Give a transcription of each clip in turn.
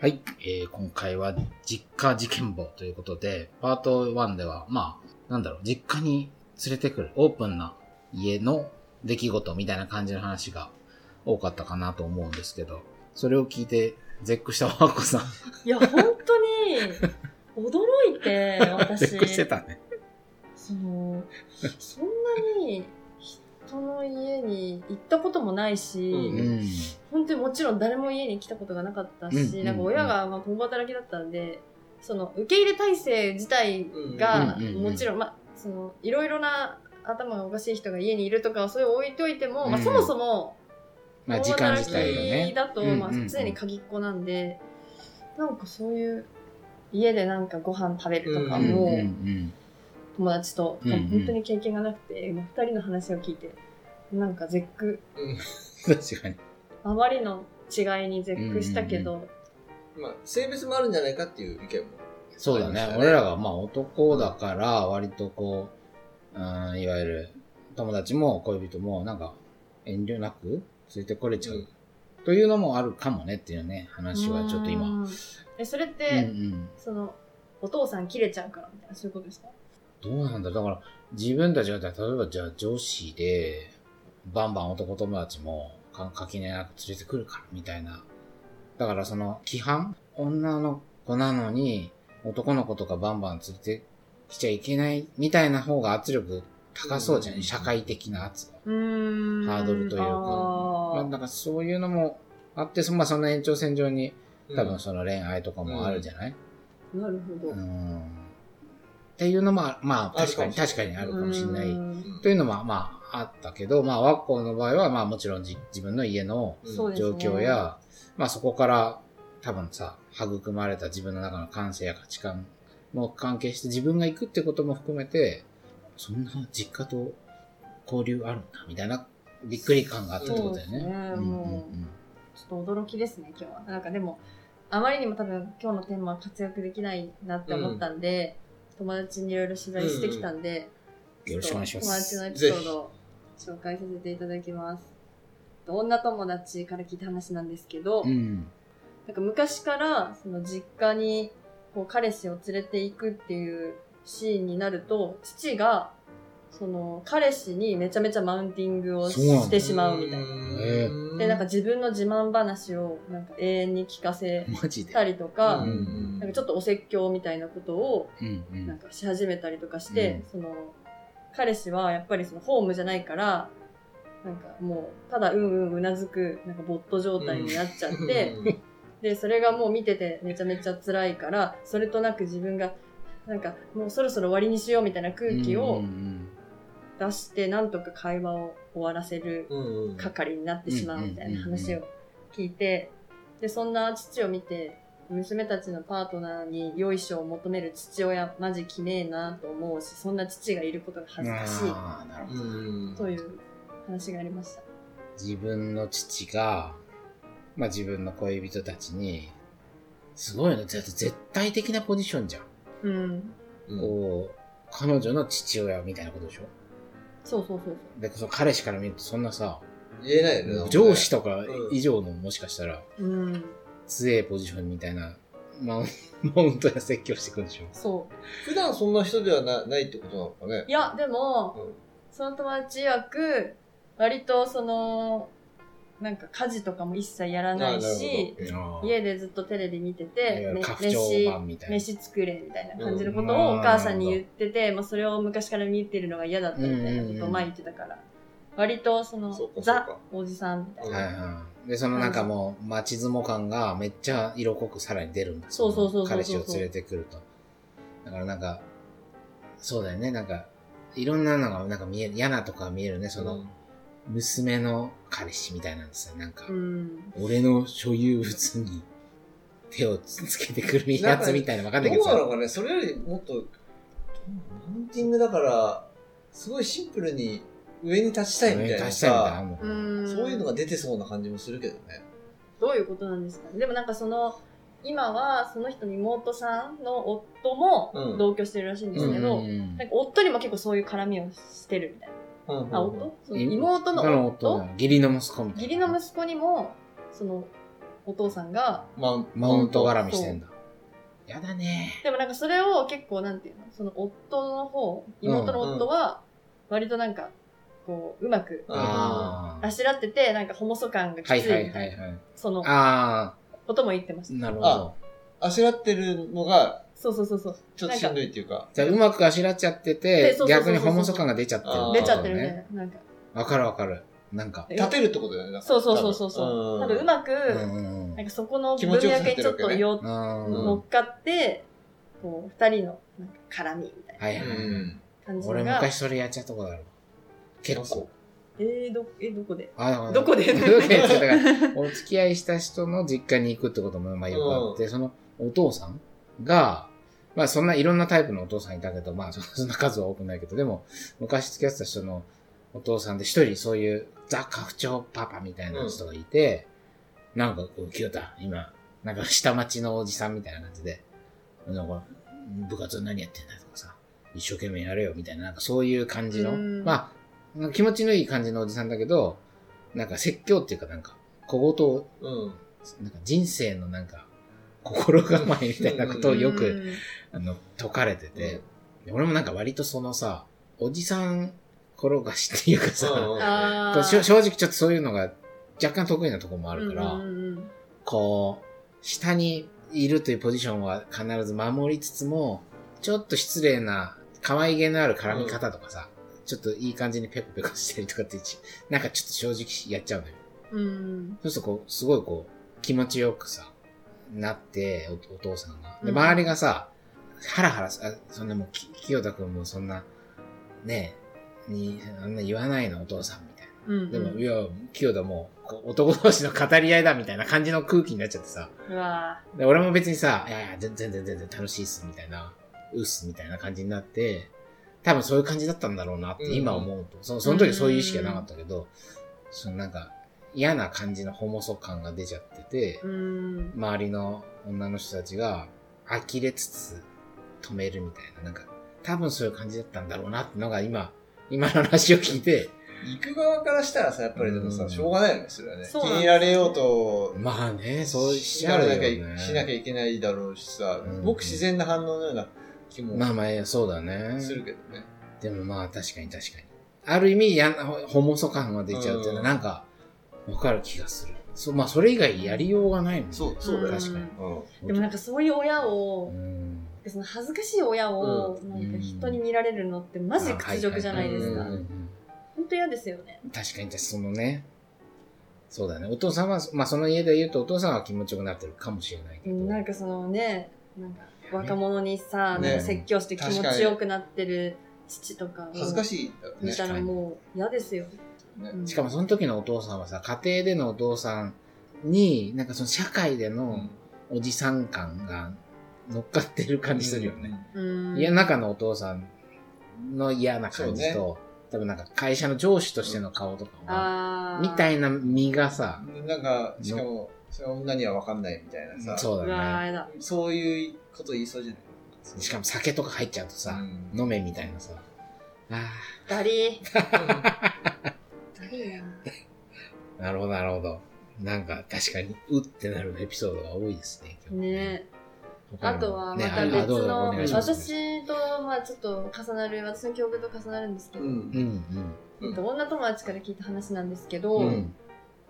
はい、えー今回は実家事件簿ということで、パート1では、まあ、なんだろう、実家に連れてくるオープンな家の出来事みたいな感じの話が多かったかなと思うんですけど、それを聞いて絶句したわっこさん。いや、本当に、驚いて、私。絶句してたね。その、そんなに人の家に行ったこともないし、ううん。ん。本当にもちろん誰も家に来たことがなかったし、うん。なんか親がまあ共働きだったんで、その受け入れ体制自体がもちろん、まあ、そのいろいろな頭がおかしい人が家にいるとかはそれを置いといても、まあ、うんそもそもまあ、時間自体がね。だと、まあ常に鍵っ子なんで、なんかそういう、家でなんかご飯食べるとかも、うん。うん。うん。友達と、うんうん本当に経験がなくて、まあ二人の話を聞いて、なんか絶句、確かに。あまりの違いに絶句したけど、まあ、性別もあるんじゃないかっていう意見も。そうだね。俺らがまあ男だから、割とこう、うん、いわゆる友達も恋人もなんか遠慮なくついてこれちゃう。というのもあるかもねっていうね、話はちょっと今。うん。え、それっうんうて、ん。その、お父さん切れちゃうからみたいな、そういうことですか？どうなんだだから、自分たちが、例えばじゃあ女子で、バンバン男友達も、か垣根なく連れてくるから、みたいな。だからその、規範女の子なのに、男の子とかバンバン連れてきちゃいけない、みたいな方が圧力高そうじゃん。うん社会的な圧が。ハードルというか。まあ、あーなんかそういうのもあって、そまあその延長線上に、多うん分その恋愛とかもあるじゃない、なるほど。うんっていうのも、まあ確かに、確かにあるかもしれない。うんというのも、まあ、あったけど、まあ、ワッコの場合は、まあ、もちろんじ自分の家の状況や、まあ、そこから、多分さ、育まれた自分の中の感性や価値観も関係して、自分が行くってことも含めて、そんな実家と交流あるんだ、みたいな、びっくり感があったってことだよね。そうですねんうんもちょっと驚きですね、今日は。なんかでも、あまりにも多分今日のテーマは活躍できないなって思ったんで、友達にいろいろ取材してきたんで、よろしくお願いします友達のエピソードを紹介させていただきます。女友達から聞いた話なんですけど、うん。なんか昔からその実家にこう彼氏を連れて行くっていうシーンになると、父がその彼氏にめちゃめちゃマウンティングをしてしまうみたいな。えで、なんか自分の自慢話をなんか永遠に聞かせ。たりとか、うんなんかちょっとお説教みたいなことをなんん。かし始めたりとかして、うんその彼氏はやっぱりそのホームじゃないから、なんかもうただうんうんうなずくなんかボット状態になっちゃって、で、それがもう見ててめちゃめちゃ辛いから、それとなく自分がなんかもうそろそろ終わりにしようみたいな空気うんをうん出して、なんとか会話を終わらせる係になってしまうみたいな話を聞いて、で、そんな父を見て、娘たちのパートナーに良いしを求める父親、マジきねえなと思うし、そんな父がいることが恥ずかしあーなるほどうんいという話がありました。自分の父が、まあ自分の恋人たちに、すごいね。だって絶対的なポジションじゃん。うん。うんこう、彼女の父親みたいなことでしょ？そうそうそうそう。で、その彼氏から見るとそんなさ、言えないよね。上司とかうん以上のもしかしたらうん。強いポジションみたいな、マウン マウントや説教してくるでしょそう。普段そんな人ではなないってことなのかねい。や、でも、うんその友達曰く、割とその、なんか家事とかも一切やらないし、家でずっとテレビ見てて、めゆる拡張版みたいな。飯作れみたいな感じのことうんをお母さんに言ってて、まあ、それを昔から見てるのが嫌だったみたいなことを前言ってたから、割とそのザおじさんみたいな。はいはい。で、そのなんかもう、街相撲感がめっちゃ色濃くさらに出るんだ。そうそうそう彼氏を連れてくると。だからなんか、そうだよね。なんか、いろんなのがなんか見える、嫌なとこが見えるね。その、娘の彼氏みたいなんですよ。なんかう、ん。俺の所有物に手をつけてくるやつみたいなわかんないけどさ。どうなのかねそれよりもっと、マウンティングだから、すごいシンプルに上に立ちたいみたいな上に立ちたいみたいなさ、もう。そういうのが出てそうな感じもするけどね。どういうことなんですかね。でもなんかその、今はその人の妹さんの夫もうん同居してるらしいんですけど、なんか夫にも結構そういう絡みをしてるみたいな。あ、夫そのい妹の夫義理の息子みたいな。義理の息子にも、その、お父さんが、マウンマウント絡みしてんだ。やだね。でもなんかそれを結構なんていうの？その夫の方、妹の夫は、割となんか、こう、うまく、ああしらってて、なんかホモソ感がきつはいいはいみたな、はいいはい。そのあことも言ってましあ、た。なるほど。あしらってるのが、そうそうそうそう。ちょっとしんどいっていうか。じゃあうまくあしらっちゃってでて逆にホモソ感が出ちゃってるあー出ちゃってるみたいね。な。なんか、わかるわかる。なんか。立てるってことだよね。そうそうそうそうそう。多分うまく、なんかそこの気文脈にちょっとようん乗っかって、こう、二人のなんか絡みみたいなうはいはい。ん。感じ。俺昔それやっちゃったことあるわ。結構。えー、ど、え、どこで？あどこで？どこで？ってだから、お付き合いした人の実家に行くってこともまあよくあって、そのお父さんが、まあそんないろんなタイプのお父さんいたけど、まあそそんな数は多くないけど、でも昔付き合ってた人のお父さんで一人そういうザ・家父長パパみたいな人がいて、なんかこう、清田、今、なんか下町のおじさんみたいな感じで、なんか部活何やってんだとかさ、一生懸命やれよみたいな、なんかそういう感じの、うんまあ、気持ちのいい感じのおじさんだけど、なんか説教っていうかなんか、小言を、うん。なんか人生のなんか、心構えみたいなことをよく、うんあの、解かれてて、で俺もなんか割とそのさ、おじさん転がしっていうかさ、うしょ正直ちょっとそういうのが若干得意なところもあるから、うんうんうん。こう、下にいるというポジションは必ず守りつつも、ちょっと失礼な、可愛げのある絡み方とかさ、ちょっといい感じにペコペコしたりとかって、なんかちょっと正直やっちゃうのよ。うんうん。そうするとこう、すごいこう、気持ちよくさ、なって、おお父さんが。で、うん。周りがさ、ハラハラさ、あそんなもう、き清田くんもそんな、ねえ、に、あんな言わないのお父さんみたいな。うんうんでも、いや、清田もう、男同士の語り合いだみたいな感じの空気になっちゃってさ。うわで俺も別にさ、いやいや、全然全然楽しいっす、みたいな、うっす、みたいな感じになって、多分そういう感じだったんだろうなってうん今思うと。そのその時そういう意識はなかったけど、そのなんか、嫌な感じのホモソ感が出ちゃっててー、うん周りの女の人たちが呆れつつ止めるみたいな、なんか、多分そういう感じだったんだろうなってのが今、今の話を聞いて、行く側からしたらさ、やっぱりでもさ、うんしょうがないよね、それはね。気に入られようと、まあね、そうししちゃうよなきゃ。しなきゃいけないだろうしさうん、ごく自然な反応のような気もまあまあ、そうだね。するけどね。でもまあ確かに確かに。ある意味やな、ホモソ感が出ちゃうっていうのはうんなんか、わかる気がする。そまあそれ以外やりようがないもんね。そうそうだよ確かに。うん。でもなんかそういう親をう、ん。その恥ずかしい親を、うなんか人に見られるのってマジ屈辱じゃないですか本当嫌ですよね。確かに、そのね、そうだね。お父さんは、まあその家で言うとお父さんは気持ちよくなってるかもしれないけど。なんかそのね、なんか若者にさ、ね説教して気持ちよくなってる父とかを恥ずかしい。見たらもう嫌ですよ。ねうんしかもその時のお父さんはさ、家庭でのお父さんに、なんかその社会でのおじさん感が乗っかってる感じするよね。うん。家の中のお父さんの嫌な感じと、多分なんか会社の上司としての顔とかは、あーみたいな身がさ、うんなんか、しかも、それは女には分かんないみたいなさ、そうだね。そういうこと言いそうじゃない？しかも酒とか入っちゃうとさ、うん飲めみたいなさ、あダリー。ダリーな。あ、なるほどなるほど。なんか確かに、うってなるエピソードが多いですね、今日。ね他にもあとはまねた別の、お願いします。私とまあちょっと重なる、私の記憶と重なるんですけど、うん。うんえっと、女友達から聞いた話なんですけど。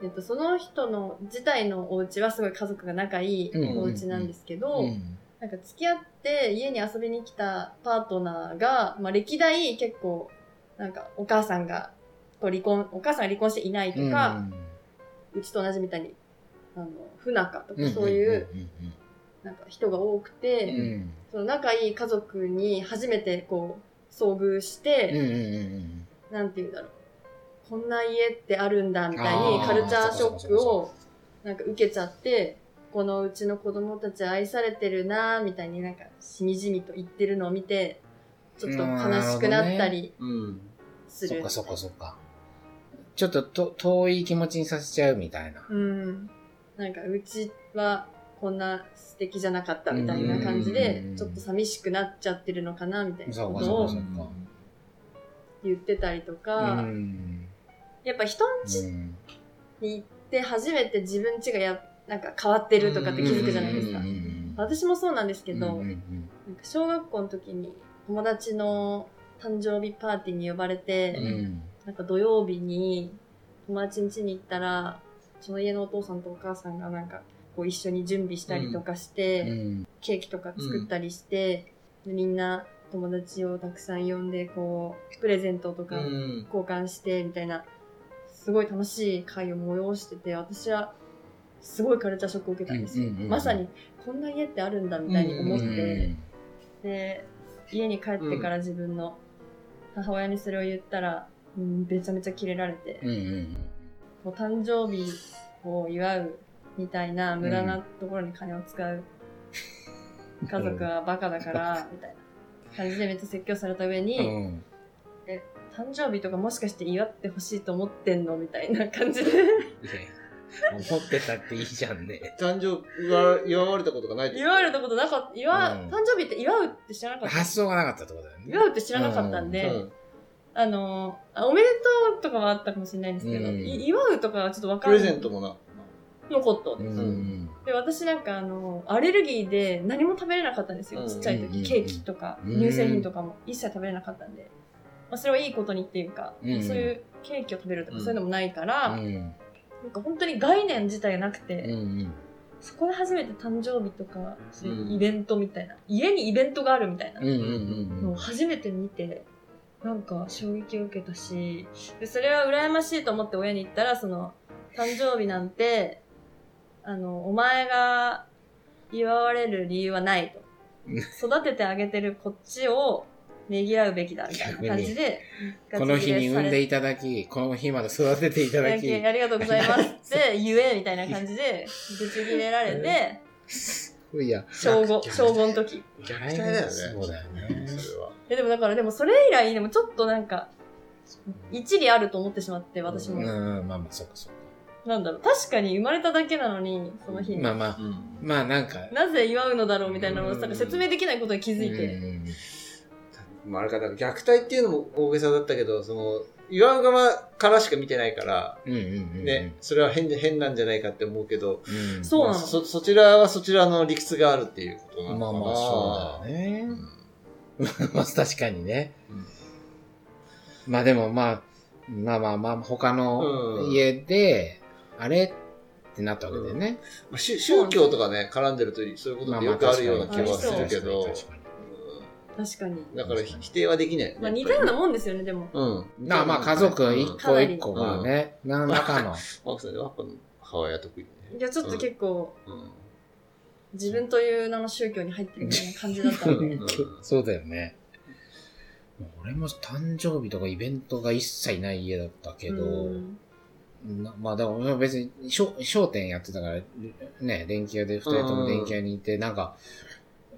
えっと、その人の自体のお家はすごい家族が仲いいうん。お家なんですけど、うん。なんか付き合って家に遊びに来たパートナーが、まあ、歴代結構なんかお母さんがと離婚お母さんが離婚していないとか、うちと同じみたいにあの不仲とかそういうなんか人が多くて、うん。うん。その仲いい家族に初めてこう遭遇して、うんうんうんなんて言うんだろうこんな家ってあるんだみたいにカルチャーショックをなんか受けちゃってこのうちの子供たち愛されてるなみたいになんかしみじみと言ってるのを見てちょっと悲しくなったりうん。するそっかそっかそっか。ちょっとと遠い気持ちにさせちゃうみたいな。うんなんかうちはこんな素敵じゃなかったみたいな感じでうん。ちょっと寂しくなっちゃってるのかなみたいなことを言ってたりとうか、ん。やっぱ人んうん。に行って初めて自分家がやっなんか変わってるとかって気づくじゃないですか。私もそうなんですけど、なんか小学校の時に友達の誕生日パーティーに呼ばれて、うん。なんか土曜日に友達ん家に行ったら、その家のお父さんとお母さんがなんかこう一緒に準備したりとかして、うんケーキとか作ったりして、でみんな友達をたくさん呼んで、こう、プレゼントとかうん。交換して、みたいな、すごい楽しい会を催してて、私はすごいカルチャーショックを受けたんですよ。うんうんうんうんまさに、こんな家ってあるんだみたいに思って、うんで、家に帰ってから自分の母親にそれを言ったら、うん、めちゃめちゃキレられて、うんうんもう誕生日を祝うみたいな無駄なところに金を使う家族はバカだから、みたいな感じでめっちゃ説教された上に、うん誕生日とかもしかして祝ってほしいと思ってんのみたいな感じで。思ってたっていいじゃんね。誕生日は祝われたことがない祝われたことなかった。祝う、うん誕生日って祝うって知らなかった。発想がなかったってことだよね。祝うって知らなかったんで、うんあのあ、おめでとうとかはあったかもしれないんですけど、うんい祝うとかはちょっとわかプレんない。ゼントもな。のことです。で、私なんかあの、アレルギーで何も食べれなかったんですよ。うんちっちゃい時、うんケーキとか、うん。乳製品とかも一切食べれなかったんで。まあ、それはいいことにっていうか、うん。そういうケーキを食べるとかうん。そういうのもないから、うん。なんか本当に概念自体がなくて、そこで初めて誕生日とか、そういううん。イベントみたいな、家にイベントがあるみたいなのを初めて見て、なんか衝撃を受けたし、でそれは羨ましいと思って親に言ったら、その、誕生日なんて、あの、お前が祝われる理由はないと。育ててあげてるこっちをねぎらうべきだみたいな感じで、この日に産んでいいただき、この日まで育てていただき、ありがとうございますって 言えみたいな感じで、ぶち切れられて、いや、小5、小5の時。ギャラ期待だよねそうだよね。それは。え、でもだから、でもそれ以来、でもちょっとなんか、一理あると思ってしまって、私も。うんうん、まあまあ、そっかそっか。なんだろう、確かに生まれただけなのに、その日に。まあまあ、うん。まあなんか、なぜ祝うのだろうみたいなのをうんなんか説明できないことに気づいて。うんまあ、あれか、だから虐待っていうのも大げさだったけど、その、祝う側からしか見てないから、うんうんうん。ね、それは変で、変なんじゃないかって思うけど、うん。そうなのまあそ、そちらはそちらの理屈があるっていうことなのかな。まあまあ、そうだよね。まあ確かにね。まあでもまあ、まあまあまあ、他のうん家で、あれ？ってなったわけだよね。まあ、宗宗教とかね、絡んでるとそういうことってよくあるような気はするけど、確かに確かに。うんだからひ否定はできない。まあ似たようなもんですよね、でも。うん。まあまあ家族一個一個がね、何らかの。マークさんやっぱ母親得意ね。いや、ちょっと結構、うん。自分という名の宗教に入ってるみたいな感じだったんで。んそうだよね。俺も誕生日とかイベントが一切ない家だったけど、うんなまあでも別に商商店やってたから、ね、電気屋で二人とも電気屋にいて、なんか、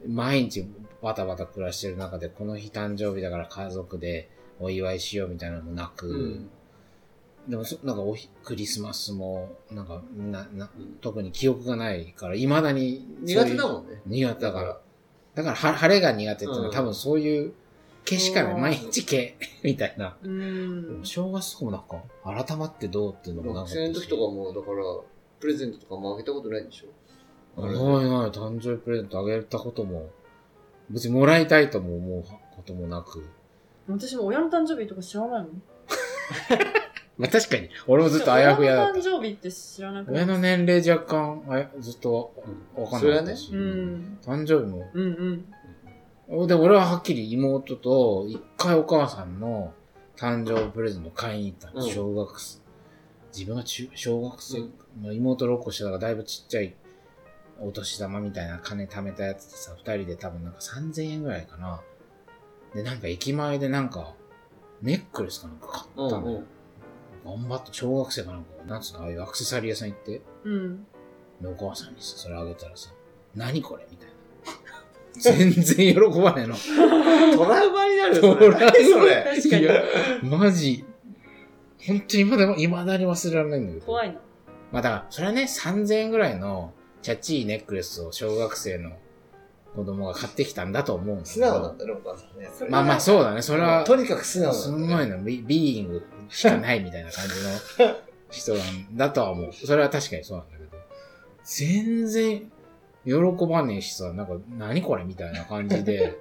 毎日バタバタ暮らしてる中で、この日誕生日だから家族でお祝いしようみたいなのもなく、うんでもそ、なんかおひクリスマスも、なんか、な、なうん、特に記憶がないから、未だに苦手だん。もんね。苦手だから。だから、は晴れが苦手っていうのは、うん多分そういう、毛しかない。うん毎日毛、みたいな。うん。正月とかもなんか、改まってどうっていうのもなんか。学生の時とかも、だから、プレゼントとかもあげたことないんでしょ？ないない、誕生日プレゼントあげたことも、別にもらいたいとも思うこともなく。私も親の誕生日とか知らないもん。まあ確かに、俺もずっとあやふやだった。親の誕生日って知らなくない？親の年齢若干、あやずっとわかんなかったし。うん。誕生日も。うんうん。で、俺ははっきり妹と、一回お母さんの誕生日プレゼント買いに行ったの。うん小学生。自分が中小学生、うんまあ妹6個下だからだいぶちっちゃいお年玉みたいな金貯めたやつでさ、二人で多分なんか3000円ぐらいかな。で、なんか駅前でなんか、ネックレスかなんか買ったのうん。頑張って、小学生かなんか、なんつうの、ああいうアクセサリー屋さん行って、うん。で、お母さんにさ、それあげたらさ、何これみたいな。全然喜ばねえの。トラウマになるよ、それ。トラウママジ。本当に今でも、未だに忘れられないんだけど。怖いな。まあだから、それはね、3000円ぐらいの、チャッチーネックレスを小学生の子供が買ってきたんだと思うんだけ素ど。直なんだね、お母さんね。まあまあそうだね。それは、とにかく素直すなんだ、ね。ごいの、ビビーイングしかないみたいな感じの人なんだとは思う。それは確かにそうなんだけど。全然喜ばねえしさ、なんか、何これみたいな感じで、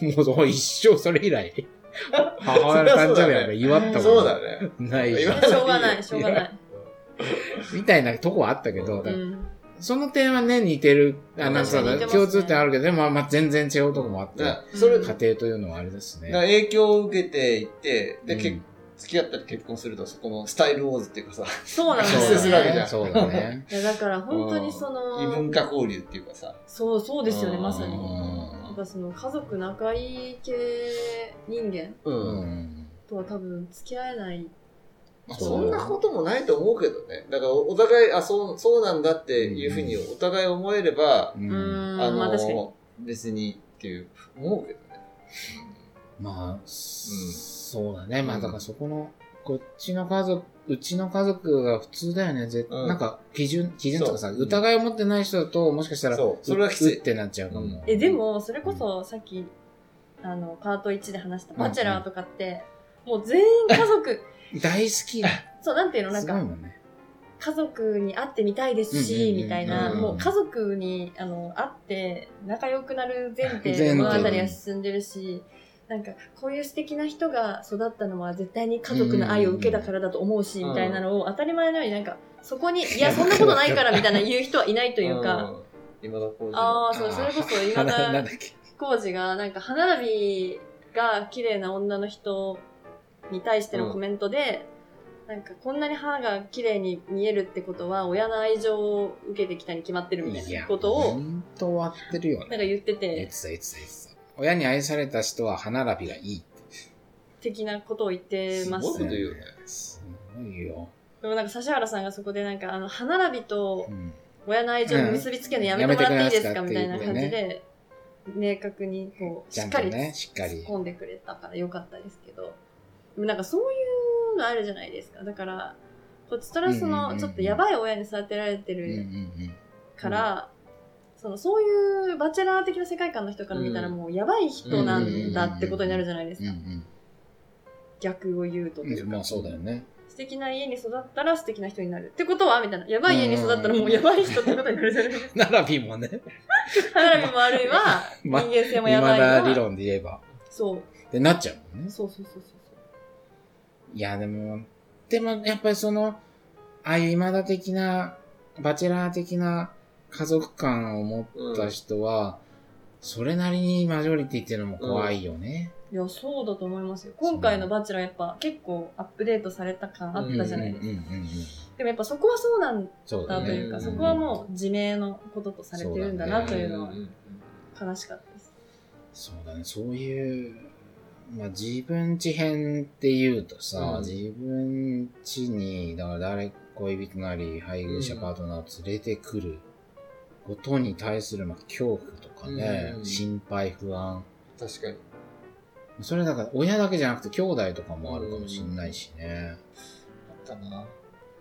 もう一生それ以来、母親の誕生日なんか祝ったこそうとだね。ないし祝、しょうがない、しょうがない。みたいなとこはあったけど。その点はね、似てる、あなんかね共通点あるけど、でも、まあ、全然違うとこもあって、それ、家庭というのはあれですね。ら影響を受けていって、で、うん結付き合ったり結婚すると、そこのスタイルウォーズっていうかさ、そうなんで発すよするわけじゃんそうだね。いや、だから本当にそ異文の、化交流っていうかさ、そう、そうですよね、うんまさに。うんやっぱその家族仲いい系人間う。うんん。とは多分付き合えない。まあそんなこともないと思うけどね。だからお互い、あ、そう、そうなんだっていうふうにお互い思えれば、う。うんん、あまあ確かに。の、別にっていう、思うけどね。まあ、そうだね。まあ、だからそこの、こっちの家族、うちの家族が普通だよね。ぜうん。なんか、基準、基準とかさ、そう。疑いを持ってない人だと、もしかしたら、そう。それはきつい。うってなっちゃうかも。え、でも、それこそさっき、あの、パート1で話したバチェラーとかって、もう全員家族、大好きだ。そう、なんていうの、なんか、すごいもんね。家族に会ってみたいですし、うんうんうんみたいな、うんもう家族に、あの、会って仲良くなる前提で前提物語は進んでるし、なんか、こういう素敵な人が育ったのは絶対に家族の愛を受けたからだと思うし、うんみたいなのを当たり前のようになんか、そこに、いや、そんなことないからみたいな言う人はいないというか、ん、今田耕司ああ、そう、それこそ今田っけ。浩二が、なんか、歯並びが綺麗な女の人に対してのコメントで、なんか、こんなに歯が綺麗に見えるってことは、親の愛情を受けてきたに決まってるみたいなことを、本当終わってるよなんかね。言ってて、親に愛された人は歯並びがいいって。的なことを言ってますす。ごいこと言うよねすごいよ。でもなんか、指原さんがそこでなんか、あの、歯並びとうん親の愛情を結びつけるのやめてもらっていいですかうんみたいな感じで、明確に、こう、ちゃんしっかりとね、しっか突っり。込んでくれたからよかったですけど、でもなんかそういうのあるじゃないですか。だから、こっちとらその、うんうんうんうんちょっとやばい親に育てられてうんうんるから、その、そういうバチェラー的な世界観の人から見たらうんもうやばい人なんだってことになるじゃないですか。ん逆を言うとという。まあそうだよね。素敵な家に育ったら素敵な人になる。ってことはみたいな。やばい家に育ったらもうやばい人ってことになるじゃないですか。並びもね。歯並びも悪いわ、人ま間性もや今ばいわ。だ理論で言えば。そう。ってなっちゃうもんね。そうそうそうそういや、でも、でもやっぱりその、ああいう今だ的な、バチェラー的な家族感を持った人は、それなりにマジョリティっていうのも怖いよね。いや、そうだと思いますよ。今回のバチェラーやっぱ結構アップデートされた感あったじゃないですか。うんうんうんうん。でもやっぱそこはそうなんだというか、うんそこはもう自明のこととされてるんだなというのはんん悲しかったです。そうだね。そういう、まあ自分地編って言うとさ、うん自分地に、だから誰、恋人なり、配偶者、うんパートナーを連れてくることに対する、まあ、恐怖とかね、うん心配、不安。確かに。それだから、親だけじゃなくて兄弟とかもあるかもしんないしね。あったな。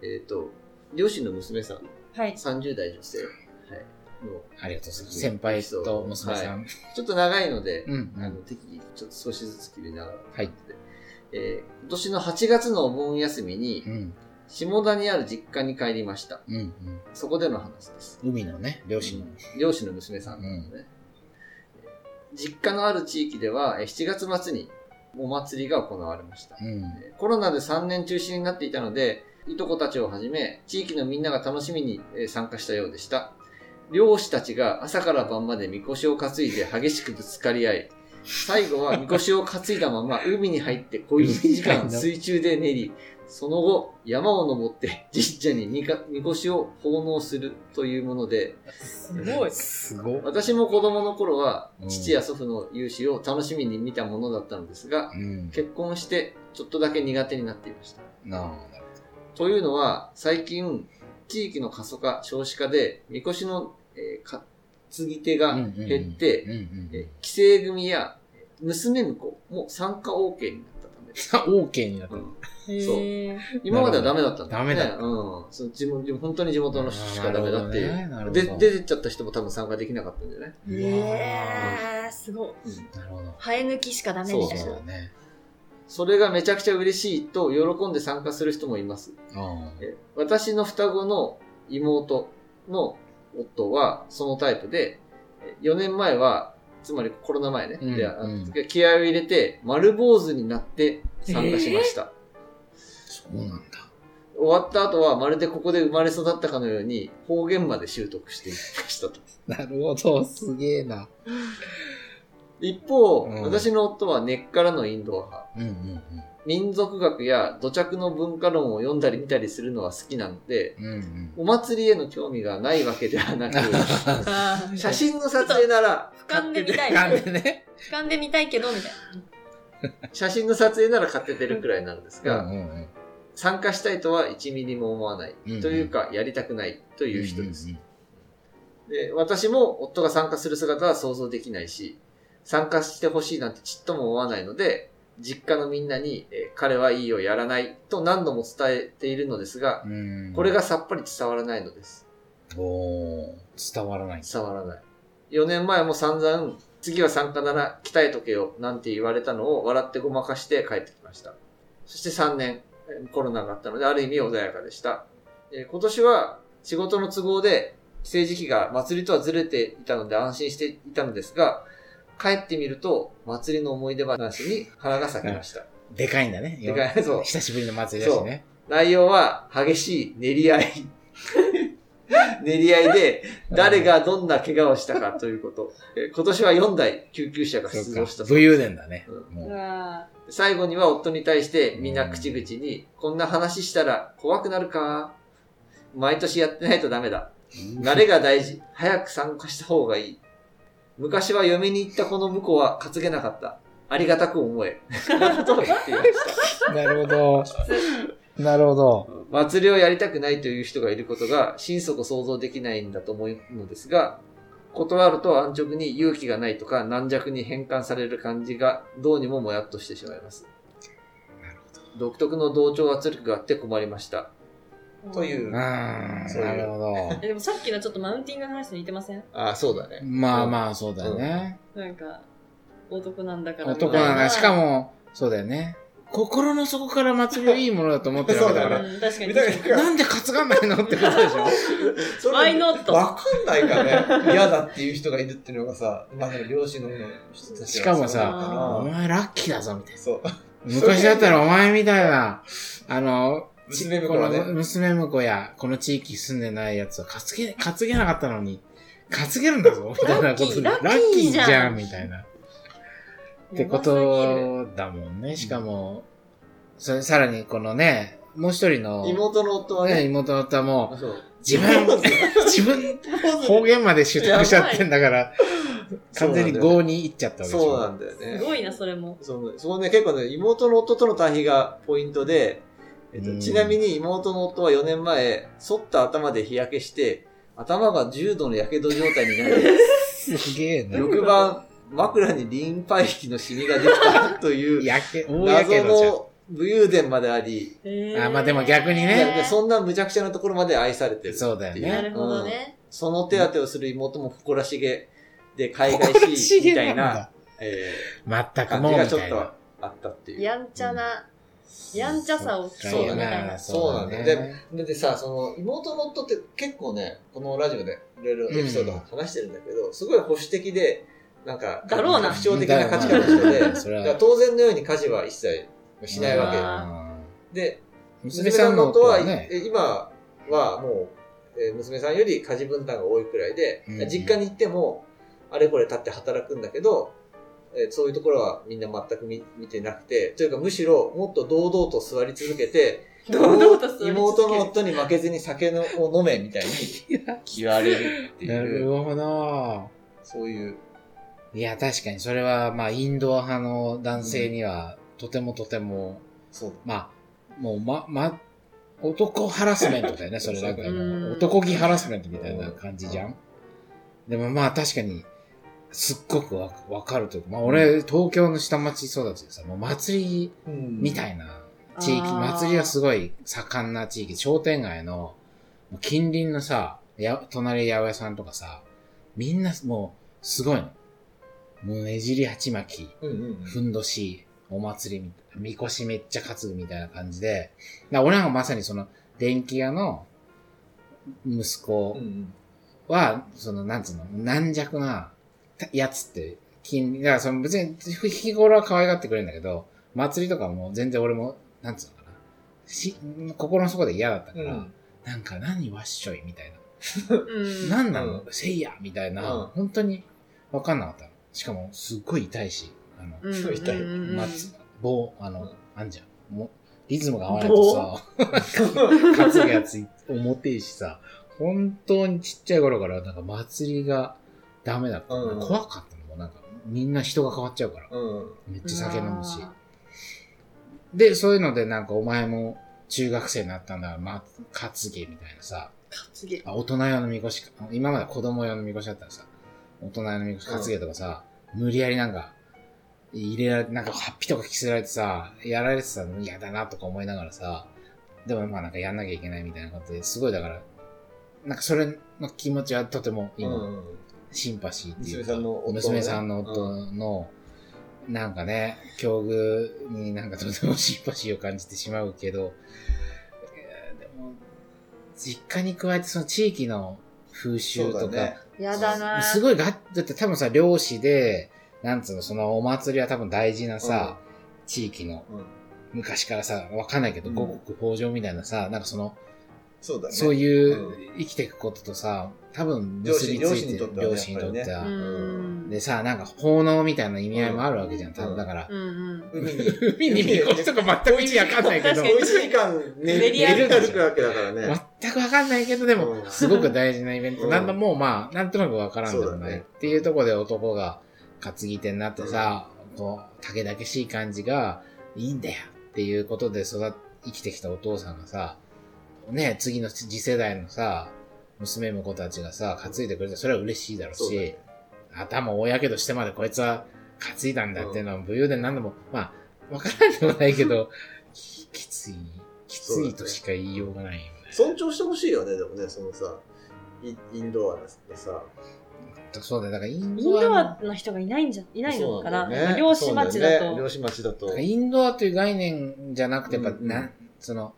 えっ、と、両親の娘さん、はい。30代女性、はい、の、ありがとうございます。先輩と娘さん。ちょっと長いので、うん、うあの、ん。適宜ちょっと少しずつ切りながら。はい。えー今年の8月のお盆休みにう、ん、下田にある実家に帰りました。うん、うん。そこでの話です。海のね、両親の。漁師の娘さんなんですね。実家のある地域では、えー7月末にお祭りが行われました。うん。えーコロナで3年中止になっていたので、いとこたちをはじめ、地域のみんなが楽しみにえー参加したようでした。漁師たちが朝から晩までみこしを担いで激しくぶつかり合い、最後はみこしを担いだまま海に入って小1時間水中で練り、その後山を登って 神社にみかみこしを奉納するというもので、すごい。すごい。私も子供の頃はうん父や祖父の勇姿を楽しみに見たものだったのですが、うん。結婚してちょっとだけ苦手になっていました。なあ、というのは、最近、地域の過疎化、少子化で、みこしの、えー担ぎ手が減って、うんうんえー既成組や娘婿も参加 OK になったためです。さ、OK になった。うんへー今まではダメだったんだよね。ダメだったうん。その地元本当に地元の人しかダメだっていう。ねで、ど出てっちゃった人も多分参加できなかったんだよね。うわえー、すごい。うん。なるほど。生え抜きしかダメみたいなそうそう。だね。それがめちゃくちゃ嬉しいと喜んで参加する人もいます。あえ私の双子の妹の夫はそのタイプで、4年前は、つまりコロナ前ね、うんで気合を入れて丸坊主になって参加しました。そうなんだ。終わった後はまるでここで生まれ育ったかのように方言まで習得していきましたと。なるほど、すげえな。一方、うん私の夫は根っからのインドア派。うんうん民族学や土着の文化論を読んだり見たりするのは好きなので、うん。うんうん。お祭りへの興味がないわけではなく、写真の撮影なら、俯瞰で見たい。なんでね。俯瞰で見たいけど、みたい写真の撮影なら買って出るくらいなんですが、うんうん参加したいとは1ミリも思わない。うんうんというか、やりたくないという人です。うんで私も夫が参加する姿は想像できないし、参加してほしいなんてちっとも思わないので、実家のみんなに、えー彼はいいよ、やらないと何度も伝えているのですが。これがさっぱり伝わらないのです。おー伝わらない。伝わらない。4年前も散々、次は参加なら鍛えとけよ、なんて言われたのを笑ってごまかして帰ってきました。そして3年、えーコロナがあったので、ある意味穏やかでした。えー今年は仕事の都合で、帰省時期が祭りとはずれていたので安心していたのですが、帰ってみると、祭りの思い出話に花が咲きました。でかいんだね。でかいそう久しぶりの祭りだしね。内容は激しい練り合い。練り合いで、誰がどんな怪我をしたかということ。えー今年は4台救急車が出動したそうか。武勇伝だね。最後には夫に対してみんな口々に、こんな話したら怖くなるか？毎年やってないとダメだ。慣れが大事。早く参加した方がいい。昔は嫁に行ったこの婿は担げなかった。ありがたく思え。なことを言っていました。なるほど。なるほど。祭りをやりたくないという人がいることが心底想像できないんだと思うのですが、断ると安直に勇気がないとか軟弱に変換される感じがどうにももやっとしてしまいます。独特の同調圧力があって困りました。ーといううん。なるほど。えでもさっきのちょっとマウンティングの話と似てません？ああ、そうだね。まあまあ、そうだよね。なんか、男なんだから。男なんだ。しかも。も、そうだよね。心の底から祭りをいいものだと思ってるわけだから。うん、確かになんで担がないのってことでしょ？に。ワイノット。わかんないからね。嫌だっていう人がいるっていうのがさ、まあ、両親の人たちしかもさあお前ラッキーだぞ、みたいな。そう。昔だったらお前みたいな、あの、ち娘婿はねこの娘婿や、この地域住んでないやつは担げ、担げなかったのに、担げるんだぞ、みたいなことで。ラッキーラッキーじゃんみたいな。ってことだもんね。しかも、それさらにこのね、もう一人の、妹の夫はね、ね、妹の夫はもそうう、自分、自分、方言まで習得しちゃってんだから、完全に5に行っちゃったわけ。そうなんだよね。すごいな、それも。その、そのね、結構ね、妹の夫との対比がポイントで、えっとうんちなみに妹の夫は4年前、反った頭で日焼けして、頭が重度の火傷状態になり、すげえな。翌晩、枕にリンパ液のシミができたという、謎。の武勇伝まであり、えあまあでも逆にねそんな無茶苦茶なところまで愛されてるっていそうだよねなるほどね。その手当てをする妹も誇らしげで海外しいみたいな、え全ー、感くもうじがちょっとみたいな。あったっていう。やんちゃな、やんちゃさを競そうだねうみたいな。そうなんだよね。ででさ、その妹の夫って結構ね、このラジオでいろいろエピソード話してるんだけど、すごい保守的で、なんか、だろうな。不調的な価値観の人で、当然のように家事は一切しないわけ。で、娘さんの夫は、ね、え今はもう、えー娘さんより家事分担が多いくらいで、うん。実家に行っても、あれこれ立って働くんだけど、えーそういうところはみんな全く見見てなくて、というかむしろもっと堂々と座り続けて、堂々と座り続ける。妹の夫に負けずに酒のを飲めみたいに 言われるってなるいう、ほど。そういう、いや、確かにそれは、まあ、インドア派の男性には、とてもとても、そう。まあ、もう、ま、ま、男ハラスメントだよね、それ。だけどう。ん男気ハラスメントみたいな感じじゃん。でもまあ確かに、すっごくわわかるというか、まあ俺、東京の下町育ちでさ、もう祭りみたいな地域、あー。祭りがすごい盛んな地域、商店街の、近隣のさ、や、隣八百屋さんとかさ、みんなもう、すごいの。もうねじり鉢巻き、うんうんうん。ふんどし、お祭りみ、みこしめっちゃ担ぐみたいな感じで、なんかまさにその、電気屋の息子うんうん。は、その、なんつうの、軟弱なやつって、金、だからその別に日頃は可愛がってくれるんだけど、祭りとかはもう全然俺も、なんつうのかな。し、心の底で嫌だったから、うんなんか何わっしょいみたいな。うん。何なの、うんせいやみたいな、うん本当にわかんなかったの。しかも、すっごい痛いし、あの、痛いまつ、棒、あの、うんあんじゃん。もリズムが合わないとさ、担ぐやつ重てえしさ、本当にちっちゃい頃からなんか祭りがダメだった。うん怖かったのもんなんか、みんな人が変わっちゃうから。うん。めっちゃ酒飲むし。で、そういうのでなんかお前も中学生になったんだから、ま、担げみたいなさ、すげえ。あ大人用のみこしか、今まで子供用のみこしだったらさ、大人用のみこし担げとかさ、無理やりなんか、入れられて、なんかハッピーとか着せられてさ、やられてたの嫌だなとか思いながらさ、でもまあなんかやんなきゃいけないみたいなことで、すごいだから、なんかそれの気持ちはとても今、うんシンパシーっていうか、娘さんの夫のね。娘さんの夫の、なんかね、境遇になんかとてもシンパシーを感じてしまうけど、でも、実家に加えてその地域の風習とか。やだな。すごいが、だって多分さ、漁師で、なんつうの、そのお祭りは多分大事なさ、地域のうん。昔からさ、わかんないけど、うん。五穀豊穣みたいなさ、なんかその、そうだね。そういう生きていくこととさ、多分結びついてる、漁漁師にとってては。うん。でさ、なんか奉納みたいな意味合いもあるわけじゃん、多うん分だから。うんうん。海に。海に見こしとか全く意味わかんないけど、確かに1時間寝る歩くわけだからね。全くわかんないけど、でもう、んすごく大事なイベント。うんなんだもうまあ、なんとなくわからんでもない。っていうところで男が担ぎ手になってさ、こう、竹々しい感じがいいんだよっていうことで育っ、生きてきたお父さんがさ、ね、次の次世代のさ、娘婿たちがさ、担いでくれて、それは嬉しいだろうしそうだね、頭大やけどしてまでこいつは担いだんだっていうのは武勇伝何度も、まあ、わからんでもないけど、ききつい、きついとしか言いようがないよね。尊重してほしいよね、でもね、そのさ、イインドアでさ。そうだよ、だからインインドアの人がいないんじゃ、いないのかなね漁師町だそうよね漁と。師町だと。インドアという概念じゃなくて、やっぱ、うんな、その、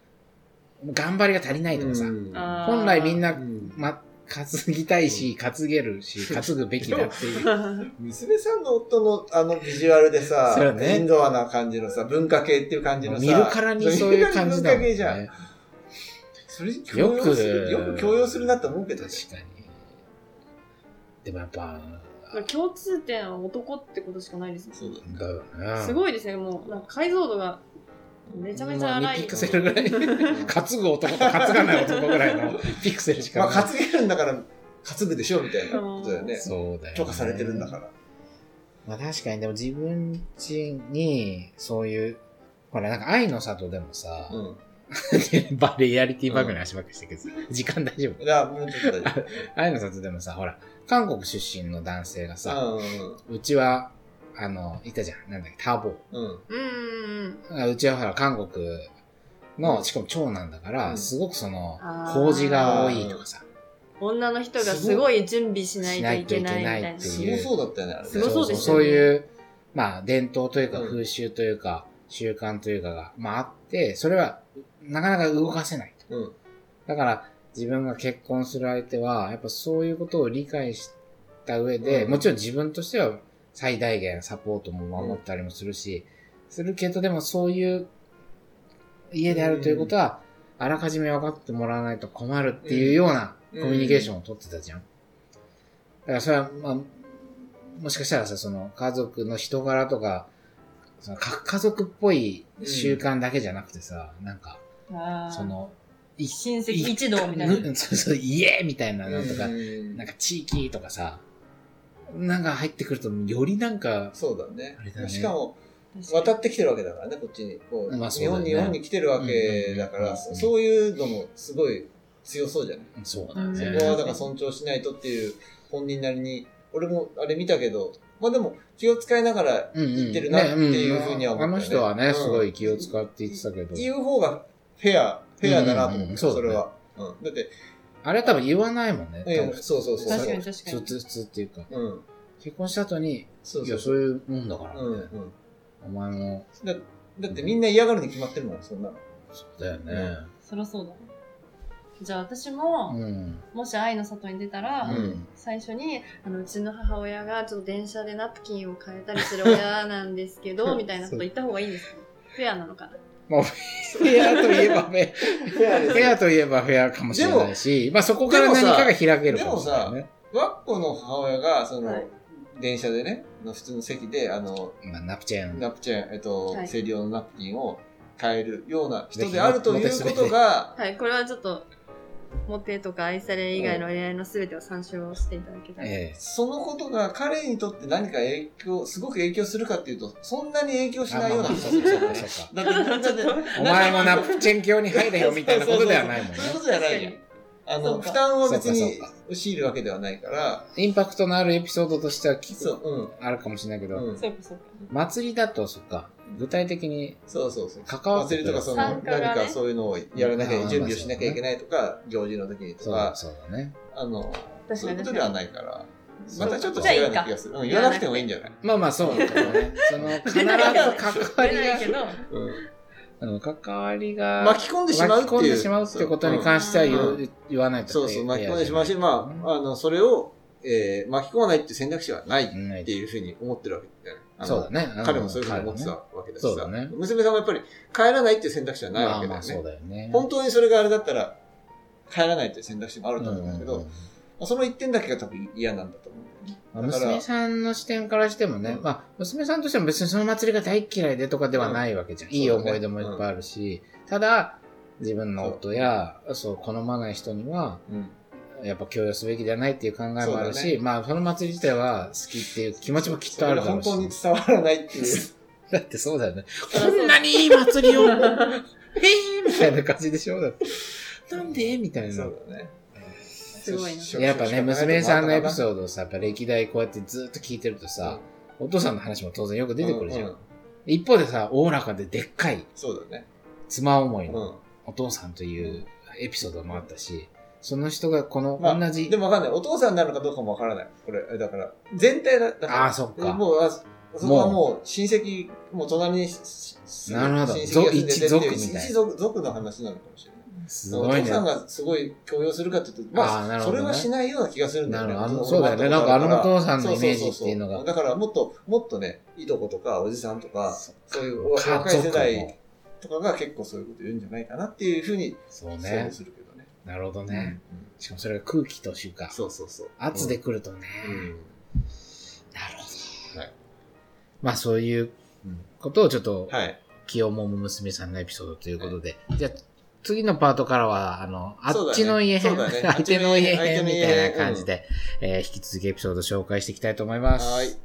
頑張りが足りないとかさ、本来みんな、うんま、担ぎたいし、担げるし、担ぐべきだっていう。娘さんの夫のあのビジュアルでさ、ねインドアな感じのさ、文化系っていう感じのさ、見るからにそういう感じだもん見るからに文化系じゃん。ね。それ強要する、よく強要するなって思うけどね。確かに。でもやっぱ、共通点は男ってことしかないですね。そうだだよね。すごいですね、もう、なんか解像度がめちゃめちゃ荒い。ピクセルぐらい。担ぐ男と担がない男ぐらいのピクセルしかまあ、ない。担げるんだから、担ぐでしょみたいなことだよね。そうだよ、ね。許可されてるんだから。まあ確かに、でも自分家に、そういう、ほら、なんか愛の里でもさ、うん。バレリアリティバグに足ばっかしてるけど、時間大丈夫？いや、もうちょっと大丈 愛の里でもさ、ほら、韓国出身の男性がさ、夫。うちは、あの、いたじゃん。なんだっけ、ターボうん。うん。うんうちはほら、韓国の、うんしかも長男だから、うんすごくそのあー、麹が多いとかさ、女の人がすごい準備しないといけないみたいな。しないといけないってすごそうだったよね、あれね。すごそうですそうよねいう、まあ、伝統というか、うん風習というか、習慣というかが、まああって、それは、なかなか動かせないと。うん。だから、自分が結婚する相手は、やっぱそういうことを理解した上で、うんもちろん自分としては最大限サポートも守ったりもするし、するけど、でもそういう家であるということは、あらかじめ分かってもらわないと困るっていうようなうんコミュニケーションを取ってたじゃん。だからそれは、まあ、もしかしたらさ、その家族の人柄とか、そのか家族っぽい習慣だけじゃなくてさ、なんか、その、い親戚一同みたいな。うんそうそう、家みたいなのとか、うんなんか地域とかさ、なんか入ってくると、よりなんか、そうだね。だね。しかも、渡ってきてるわけだからね、こっちに。こうまあそう日本に、日本に来てるわけだから、うんうんうんそそういうのもすごい強そうじゃない、そうだうんね。そこはだから尊重しないとっていう本人なりに、俺もあれ見たけど、まあでも気を使いながら言ってるなっていうふうには思った、ね。ねうんあの人はね、うん。すごい気を使って言ってたけど、言う方がフェア、フェアだなと思って、うんうんうん。そうだね。それは。うん、だって、あれは多分言わないもんね。え多分そうそうそう。確かに確かに。普通、普通っていうか、うん。結婚した後に、いや、そうそうそういうもんだから、うんうんね。お前も、だだってみんな嫌がるに決まってるもん、そんなの。そうだよね。そりゃそうだ。じゃあ私も、うん。もし愛の里に出たら、うん最初にあのうちの母親がちょっと電車でナプキンを変えたりする親なんですけどみたいなこと言った方がいいんですか？フェアなのかな？まあ、フェアといえばフェフェアア、フェアといえばフェアかもしれないし、まあそこから何かが開けるかもしれないね。ワッコの母親が、その、はい。電車でね、の普通の席で、あの、まあ、ナプチェーン。ナプチェーン、えっと、はい。生理用のナプキンを変えるような人であるということが、はいこれはちょっとモテとか愛され以外の恋愛の全てを参照していただけたら、ええそのことが彼にとって何か影響、すごく影響するかっていうと、そんなに影響しあないようなまあまあそうかそうかそうか。だ お前もナプチェン教に入れよみたいなことではないもんねそう。いうことじゃない。あの、負担を別に強いるわけではないから、インパクトのあるエピソードとしてはきそう、うん。あるかもしれないけど、うん、祭りだと、そっか、具体的に、そうそうそう。関わってくるとかその、何かそういうのをやらなきゃ、うん準備をしなきゃいけないとか、行事の時にとそうだ、か、そうだね。あの、そういうことではないから、またちょっと違うような気がする。うん、言わなくてもいいんじゃない？まあまあそうだけどね。その、必ず 関わりが出ないけ、どうん関わりが、巻き込んでしまうっていう。巻き込んでしまうってことに関しては言わないと。そうそう、巻き込んでしまうし、まあ、あの、それを、えー、巻き込まないって選択肢はないっていうふうに思ってるわけだよね。そうだね。彼もそういうふうに思ってたわけだしさ、そうだね娘さんもやっぱり帰らないっていう選択肢はないわけだよね。まあだよね。本当にそれがあれだったら、帰らないっていう選択肢もあると思うんだけど、うんうんうんまあその一点だけが多分嫌なんだと思う娘さんの視点からしてもね、うんまあ、娘さんとしても別にその祭りが大嫌いでとかではないわけじゃん。うんいい思い出もいっぱいあるし、ただ、自分の夫や、そう、好まない人には、うん。やっぱ強要すべきではないっていう考えもあるし、まあ、その祭り自体は好きっていう気持ちもきっとあるだろうし。本当に伝わらないっていう。だってそうだよね。こんなにいい祭りを、へーみたいな感じでしょ？だって。なんで？みたいな。そうだね。すごいなやっぱね、娘さんのエピーソードをさ、やっぱ歴代こうやってずっと聞いてるとさ、お父さんの話も当然よく出てくるじゃん。うう一方でさ、おおらかででっかいそうだね。妻思いうのん。お父さんというエピソードもあったし、その人がこのまあ、同じ、でもわかんない。お父さんになるのかどうかもわからない。これ、だから、全体だ、だから。あーそっかもう、あそこはもう、親戚、もう隣になるほど親戚一族みたいな一族、族の話なのかもしれない。すごいねお父さ。んがすごい強要するかっていうと、まあ、ねそれはしないような気がするんだよね。なるほどそそうだよねなんかあのお父さんのイメージっていうのがそそそだからもっと、もっとね、いとことかおじさんとか、そういう若い世代とかが結構そういうこと言うんじゃないかなっていうふうに想そう。するけどね。なるほどうんね。しかもそれが空気というか、そうそうそう。圧で来るとね。うん。なるほど。はいまあそういうことをちょっと、はい。気をもむ娘さんのエピソードということで、じゃあ次のパートからは、あの、あっちの家編、そうだね 相手の家編みたいな感じで、えー引き続きエピソード紹介していきたいと思います。はい。